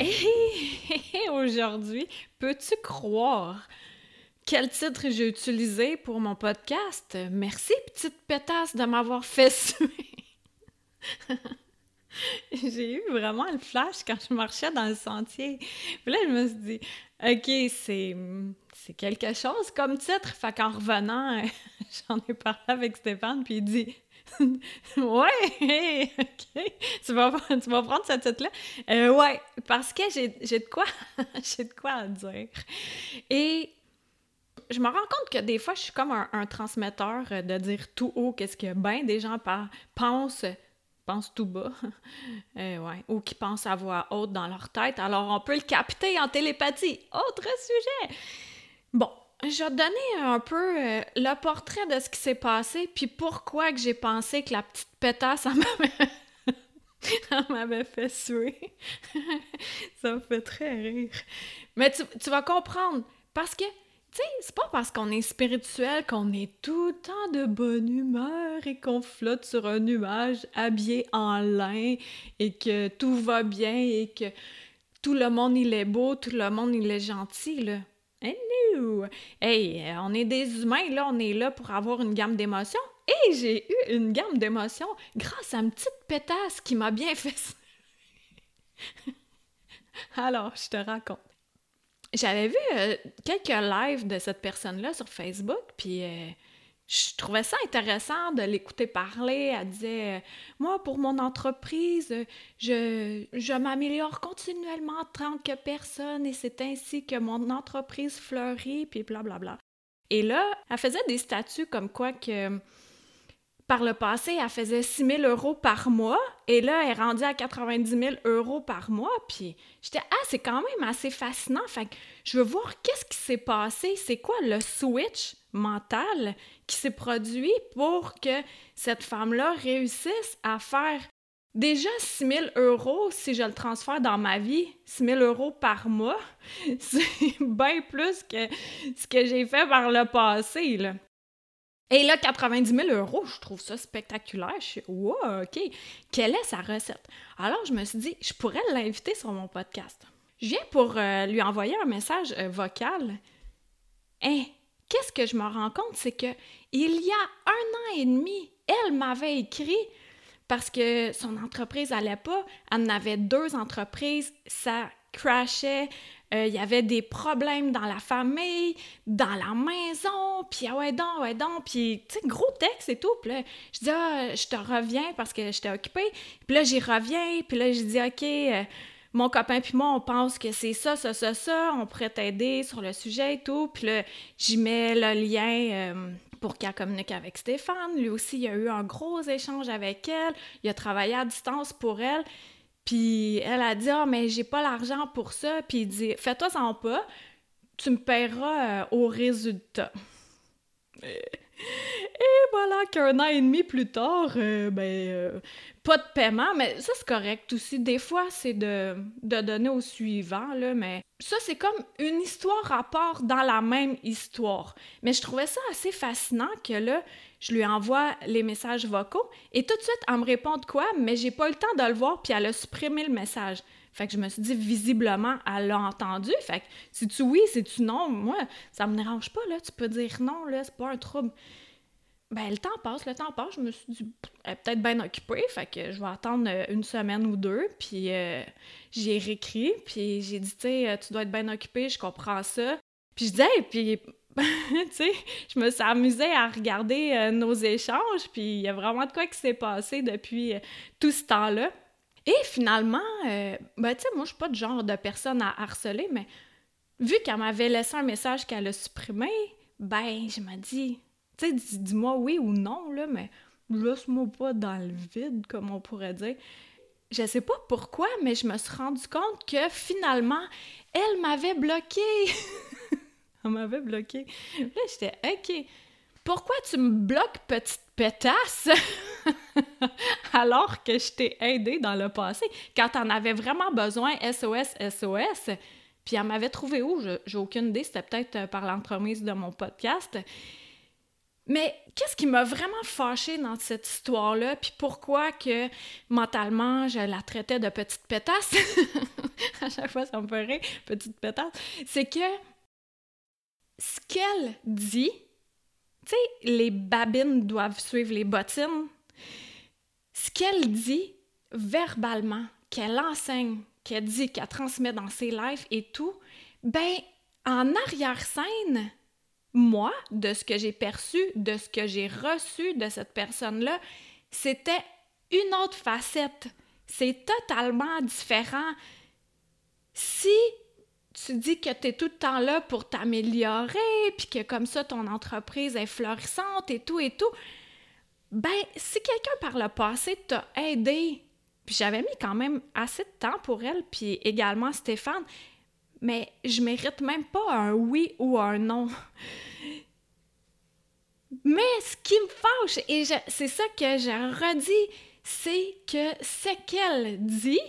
Et aujourd'hui, peux-tu croire quel titre j'ai utilisé pour mon podcast? Merci, petite pétasse, de m'avoir fait suer. j'ai eu vraiment le flash quand je marchais dans le sentier. Puis là, je me suis dit, OK, c'est, c'est quelque chose comme titre. Fait qu'en revenant, j'en ai parlé avec Stéphane, puis il dit ouais, ok. Tu vas, prendre ce titre-là? Euh, ouais, parce que j'ai de quoi, j'ai de quoi à dire. Et je me rends compte que des fois, je suis comme un, transmetteur de dire tout haut qu'est-ce que ben des gens pensent pensent tout bas, euh, ouais, ou qui pensent à voix haute dans leur tête. Alors, on peut le capter en télépathie. Autre sujet. Bon, je vais te donner un peu euh, le portrait de ce qui s'est passé, puis pourquoi que j'ai pensé que la petite pétasse, m'avait fait suer. ça me fait très rire. Mais tu, tu vas comprendre, parce que, tu sais, c'est pas parce qu'on est spirituel qu'on est tout le temps de bonne humeur et qu'on flotte sur un nuage habillé en lin et que tout va bien et que tout le monde il est beau, tout le monde il est gentil, là. Hello! Hey, euh, on est des humains, là, on est là pour avoir une gamme d'émotions. Et j'ai eu une gamme d'émotions grâce à une petite pétasse qui m'a bien fait Alors, je te raconte. J'avais vu euh, quelques lives de cette personne-là sur Facebook, puis euh, je trouvais ça intéressant de l'écouter parler. Elle disait euh, Moi, pour mon entreprise, je, je m'améliore continuellement en tant que personne et c'est ainsi que mon entreprise fleurit, puis blablabla. Bla, bla. Et là, elle faisait des statuts comme quoi que par le passé, elle faisait 6 000 euros par mois et là, elle est rendue à 90 000 euros par mois. Puis j'étais, ah, c'est quand même assez fascinant. Fait que je veux voir qu'est-ce qui s'est passé, c'est quoi le switch mental qui s'est produit pour que cette femme-là réussisse à faire déjà 6 000 euros si je le transfère dans ma vie, 6 000 euros par mois? C'est bien plus que ce que j'ai fait par le passé. Et là, 90 000 euros, je trouve ça spectaculaire. Je suis, wow, OK, quelle est sa recette? Alors, je me suis dit, je pourrais l'inviter sur mon podcast. Je viens pour euh, lui envoyer un message euh, vocal. Hein, qu'est-ce que je me rends compte, c'est que il y a un an et demi, elle m'avait écrit parce que son entreprise n'allait pas. Elle en avait deux entreprises, ça crashait, euh, il y avait des problèmes dans la famille, dans la maison, puis ah ouais donc, ouais donc, puis tu sais, gros texte et tout. Puis là, je dis, ah, je te reviens parce que j'étais occupée. Puis là, j'y reviens, puis là, je dis, OK, euh, mon copain puis moi, on pense que c'est ça, ça, ça, ça, on pourrait t'aider sur le sujet et tout. Puis là, j'y mets le lien... Euh, pour qu'elle communique avec Stéphane. Lui aussi, il y a eu un gros échange avec elle. Il a travaillé à distance pour elle. Puis elle a dit Ah, mais j'ai pas l'argent pour ça. Puis il dit Fais-toi sans pas, tu me paieras euh, au résultat. Et voilà qu'un an et demi plus tard, euh, ben, euh, pas de paiement, mais ça c'est correct aussi. Des fois, c'est de, de, donner au suivant, là, mais ça c'est comme une histoire à part dans la même histoire. Mais je trouvais ça assez fascinant que là, je lui envoie les messages vocaux et tout de suite, elle me répond de quoi, mais j'ai pas eu le temps de le voir, puis elle a supprimé le message. Fait que je me suis dit, visiblement, elle l'a entendu. Fait que si tu oui, si tu non, moi, ça me dérange pas, là. Tu peux dire non, là, c'est pas un trouble. Ben, le temps passe, le temps passe. Je me suis dit, elle est peut-être bien occupée, fait que je vais attendre euh, une semaine ou deux. Puis euh, j'ai réécrit, puis j'ai dit, tu sais, euh, tu dois être bien occupée, je comprends ça. Puis je disais, puis tu sais, je me suis amusée à regarder nos échanges, puis il y a vraiment de quoi qui s'est passé depuis tout ce temps-là. Et finalement, euh, ben, tu sais, moi, je suis pas de genre de personne à harceler, mais vu qu'elle m'avait laissé un message qu'elle a supprimé, ben, je me dis, tu sais, dis-moi oui ou non, là, mais laisse-moi pas dans le vide, comme on pourrait dire. je sais pas pourquoi, mais je me suis rendu compte que finalement, elle m'avait bloqué. elle m'avait bloqué. Là, j'étais OK. Pourquoi tu me bloques, petite pétasse, alors que je t'ai aidé dans le passé, quand t'en avais vraiment besoin, SOS, SOS, puis elle m'avait trouvé où? J'ai aucune idée, c'était peut-être euh, par l'entremise de mon podcast. Mais qu'est-ce qui m'a vraiment fâchée dans cette histoire-là, puis pourquoi que mentalement je la traitais de petite pétasse, à chaque fois ça me ferait petite pétasse, c'est que ce qu'elle dit, tu sais, les babines doivent suivre les bottines, ce qu'elle dit verbalement, qu'elle enseigne, qu'elle dit, qu'elle transmet dans ses lives et tout, ben en arrière-scène, moi, de ce que j'ai perçu, de ce que j'ai reçu de cette personne-là, c'était une autre facette. C'est totalement différent. Si tu dis que tu es tout le temps là pour t'améliorer, puis que comme ça ton entreprise est florissante et tout et tout, ben si quelqu'un par le passé t'a aidé, puis j'avais mis quand même assez de temps pour elle, puis également Stéphane, mais je mérite même pas un oui ou un non. Mais ce qui me fâche, et c'est ça que j'ai redis, c'est que ce qu'elle dit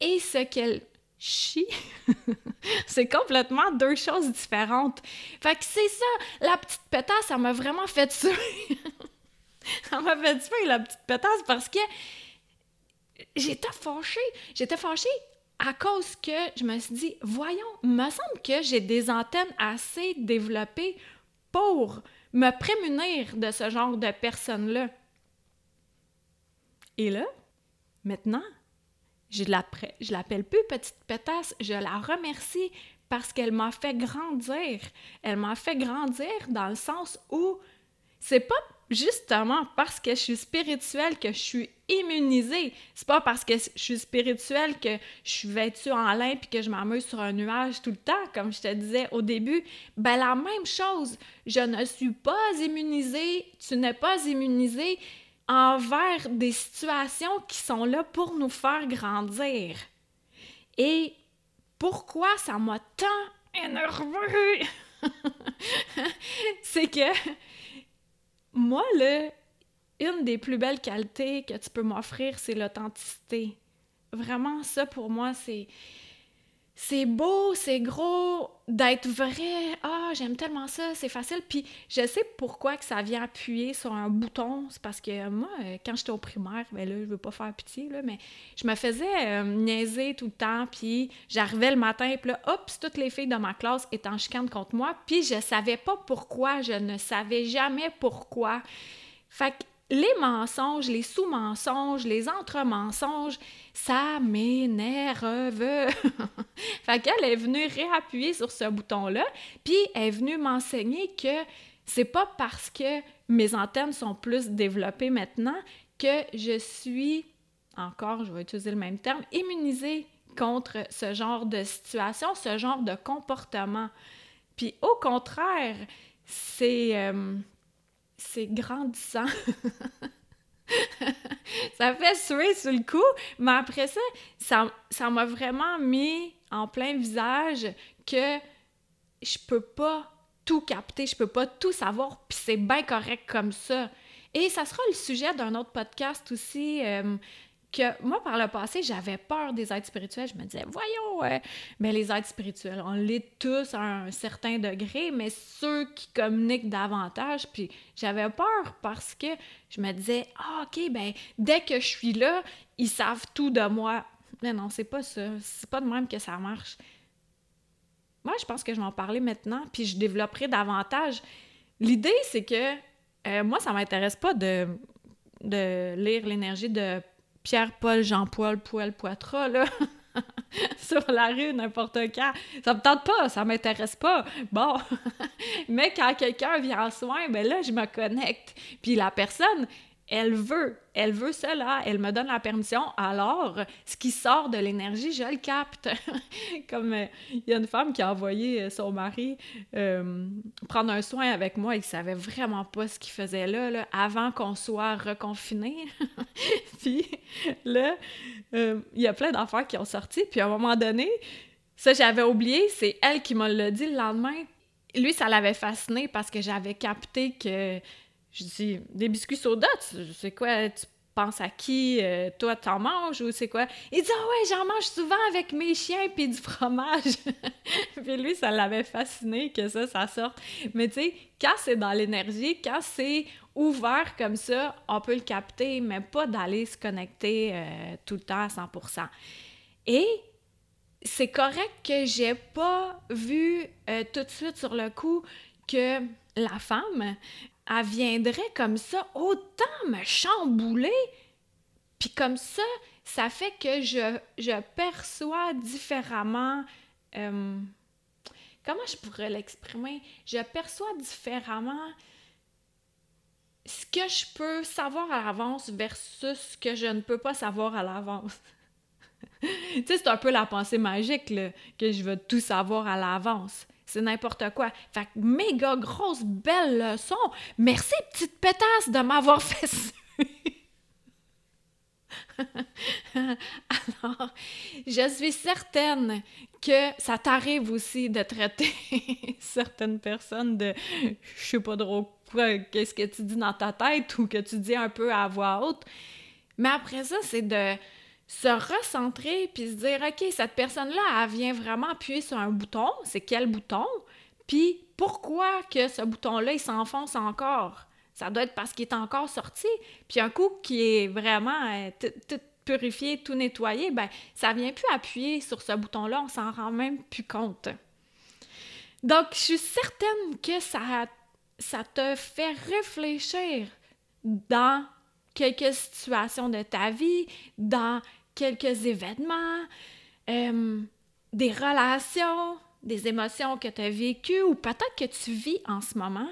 et ce qu'elle chie, c'est complètement deux choses différentes. Fait que c'est ça, la petite pétasse, ça m'a vraiment fait tuer. ça m'a fait tuer, la petite pétasse, parce que j'étais fâchée. J'étais fâchée à cause que je me suis dit, voyons, me semble que j'ai des antennes assez développées pour me prémunir de ce genre de personnes-là. Et là, maintenant, je je l'appelle plus petite pétasse, je la remercie parce qu'elle m'a fait grandir. Elle m'a fait grandir dans le sens où c'est pas justement parce que je suis spirituelle que je suis immunisée. C'est pas parce que je suis spirituelle que je suis vêtue en lin puis que je m'amuse sur un nuage tout le temps, comme je te disais au début. Ben la même chose. Je ne suis pas immunisée, tu n'es pas immunisée envers des situations qui sont là pour nous faire grandir. Et pourquoi ça m'a tant énervé? c'est que moi, là, une des plus belles qualités que tu peux m'offrir, c'est l'authenticité. Vraiment, ça pour moi, c'est c'est beau, c'est gros, d'être vrai. Ah, j'aime tellement ça, c'est facile. Puis je sais pourquoi que ça vient appuyer sur un bouton. C'est parce que moi, euh, quand j'étais au primaire, ben là, je veux pas faire pitié, là, mais je me faisais euh, niaiser tout le temps. Puis j'arrivais le matin, puis là, hop, toutes les filles de ma classe étaient en chicane contre moi. Puis je savais pas pourquoi, je ne savais jamais pourquoi. Fait que les mensonges, les sous-mensonges, les entre-mensonges, ça m'énerve. fait qu'elle est venue réappuyer sur ce bouton-là, puis elle est venue m'enseigner que c'est pas parce que mes antennes sont plus développées maintenant que je suis, encore, je vais utiliser le même terme, immunisée contre ce genre de situation, ce genre de comportement. Puis au contraire, c'est... Euh, c'est grandissant. ça fait suer sur le coup, mais après ça, ça m'a vraiment mis en plein visage que je peux pas tout capter, je peux pas tout savoir, puis c'est bien correct comme ça. Et ça sera le sujet d'un autre podcast aussi, euh, que moi, par le passé, j'avais peur des êtres spirituels. Je me disais, voyons, euh, mais les êtres spirituels, on l'est tous à un certain degré, mais ceux qui communiquent davantage, puis j'avais peur parce que je me disais, ah, OK, ben, dès que je suis là, ils savent tout de moi. Mais non, c'est pas ça. C'est pas de même que ça marche. Moi, je pense que je vais en parler maintenant, puis je développerai davantage. L'idée, c'est que euh, moi, ça m'intéresse pas de, de lire l'énergie de Pierre-Paul, Jean-Paul, Poil, Poitras, là, sur la rue, n'importe quand. Ça me tente pas, ça m'intéresse pas. Bon. Mais quand quelqu'un vient en soin, ben là, je me connecte. Puis la personne elle veut, elle veut cela, elle me donne la permission, alors ce qui sort de l'énergie, je le capte. Comme euh, il y a une femme qui a envoyé euh, son mari euh, prendre un soin avec moi, il savait vraiment pas ce qu'il faisait là, avant qu'on soit reconfiné. puis là, il y a plein d'affaires qui ont sorti, puis à un moment donné, ça j'avais oublié, c'est elle qui me l'a dit le lendemain. Lui, ça l'avait fasciné parce que j'avais capté que je dis, des biscuits soda, sais quoi, tu penses à qui? Euh, toi, t'en manges ou c'est quoi? Il dit, ah ouais, j'en mange souvent avec mes chiens puis du fromage. puis lui, ça l'avait fasciné que ça, ça sorte. Mais tu sais, quand c'est dans l'énergie, quand c'est ouvert comme ça, on peut le capter, mais pas d'aller se connecter euh, tout le temps à 100%. Et c'est correct que j'ai pas vu euh, tout de suite sur le coup que la femme elle viendrait comme ça autant me chambouler. Puis comme ça, ça fait que je, je perçois différemment. Euh, comment je pourrais l'exprimer? Je perçois différemment ce que je peux savoir à l'avance versus ce que je ne peux pas savoir à l'avance. tu sais, c'est un peu la pensée magique, que je veux tout savoir à l'avance c'est n'importe quoi. Fait que méga grosse belle leçon. Merci petite pétasse de m'avoir fait ça. Alors, je suis certaine que ça t'arrive aussi de traiter certaines personnes de je sais pas trop quoi, qu'est-ce que tu dis dans ta tête ou que tu dis un peu à voix haute. Mais après ça, c'est de se recentrer puis se dire OK, cette personne-là, elle vient vraiment appuyer sur un bouton, c'est quel bouton? Puis pourquoi que ce bouton-là, il s'enfonce encore? Ça doit être parce qu'il est encore sorti. Puis un coup qui est vraiment euh, tout purifié, tout nettoyé, ben ça vient plus appuyer sur ce bouton-là, on s'en rend même plus compte. Donc, je suis certaine que ça, ça te fait réfléchir dans quelques situations de ta vie, dans quelques événements, euh, des relations, des émotions que tu as vécues ou peut-être que tu vis en ce moment.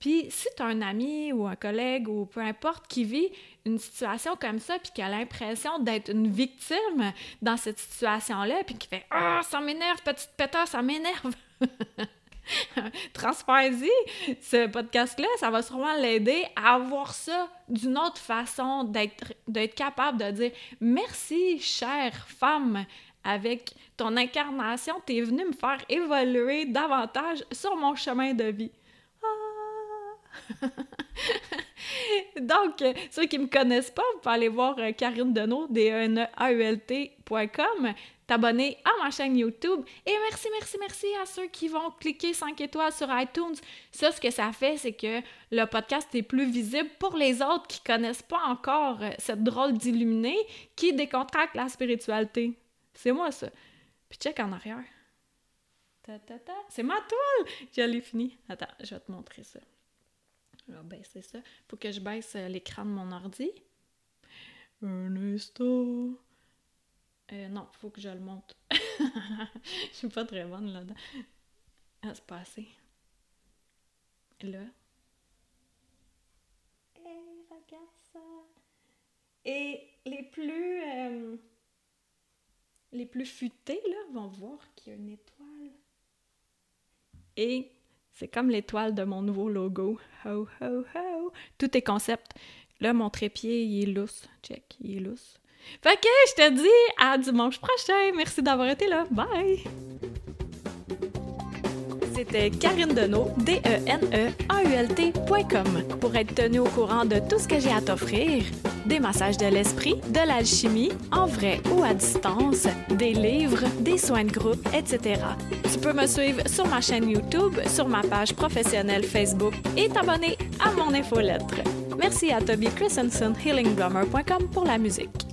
Puis si tu as un ami ou un collègue ou peu importe qui vit une situation comme ça, puis qui a l'impression d'être une victime dans cette situation-là, puis qui fait Ah, ça m'énerve, petite pétasse, ça m'énerve. transfère-y ce podcast-là, ça va sûrement l'aider à voir ça d'une autre façon, d'être capable de dire merci, chère femme, avec ton incarnation, tu es venue me faire évoluer davantage sur mon chemin de vie. Donc, ceux qui ne me connaissent pas, vous pouvez aller voir euh, Karine Deneau, d e n a u l tcom t'abonner à ma chaîne YouTube. Et merci, merci, merci à ceux qui vont cliquer 5 étoiles sur iTunes. Ça, ce que ça fait, c'est que le podcast est plus visible pour les autres qui connaissent pas encore euh, cette drôle d'illuminé qui décontracte la spiritualité. C'est moi, ça. Puis check en arrière. C'est ma toile! J'allais fini. Attends, je vais te montrer ça. Je vais baisser ça. Faut que je baisse euh, l'écran de mon ordi. Un instant. Euh, non, faut que je le monte. je suis pas très bonne là-dedans. Ah, c'est pas Là. Et regarde ça. Et les plus. Euh, les plus futés, là, vont voir qu'il y a une étoile. Et c'est comme l'étoile de mon nouveau logo. Ho, ho, ho. Tout est concept. Là, mon trépied, il est lousse. Check, il est lousse. Fait que je te dis à dimanche prochain. Merci d'avoir été là. Bye! C'était Karine Deneau, D-E-N-E-A-U-L-T.com. Pour être tenu au courant de tout ce que j'ai à t'offrir, des massages de l'esprit, de l'alchimie, en vrai ou à distance, des livres, des soins de groupe, etc. Tu peux me suivre sur ma chaîne YouTube, sur ma page professionnelle Facebook et t'abonner à mon infolettre. Merci à Toby Christensen, healingdrummer.com pour la musique.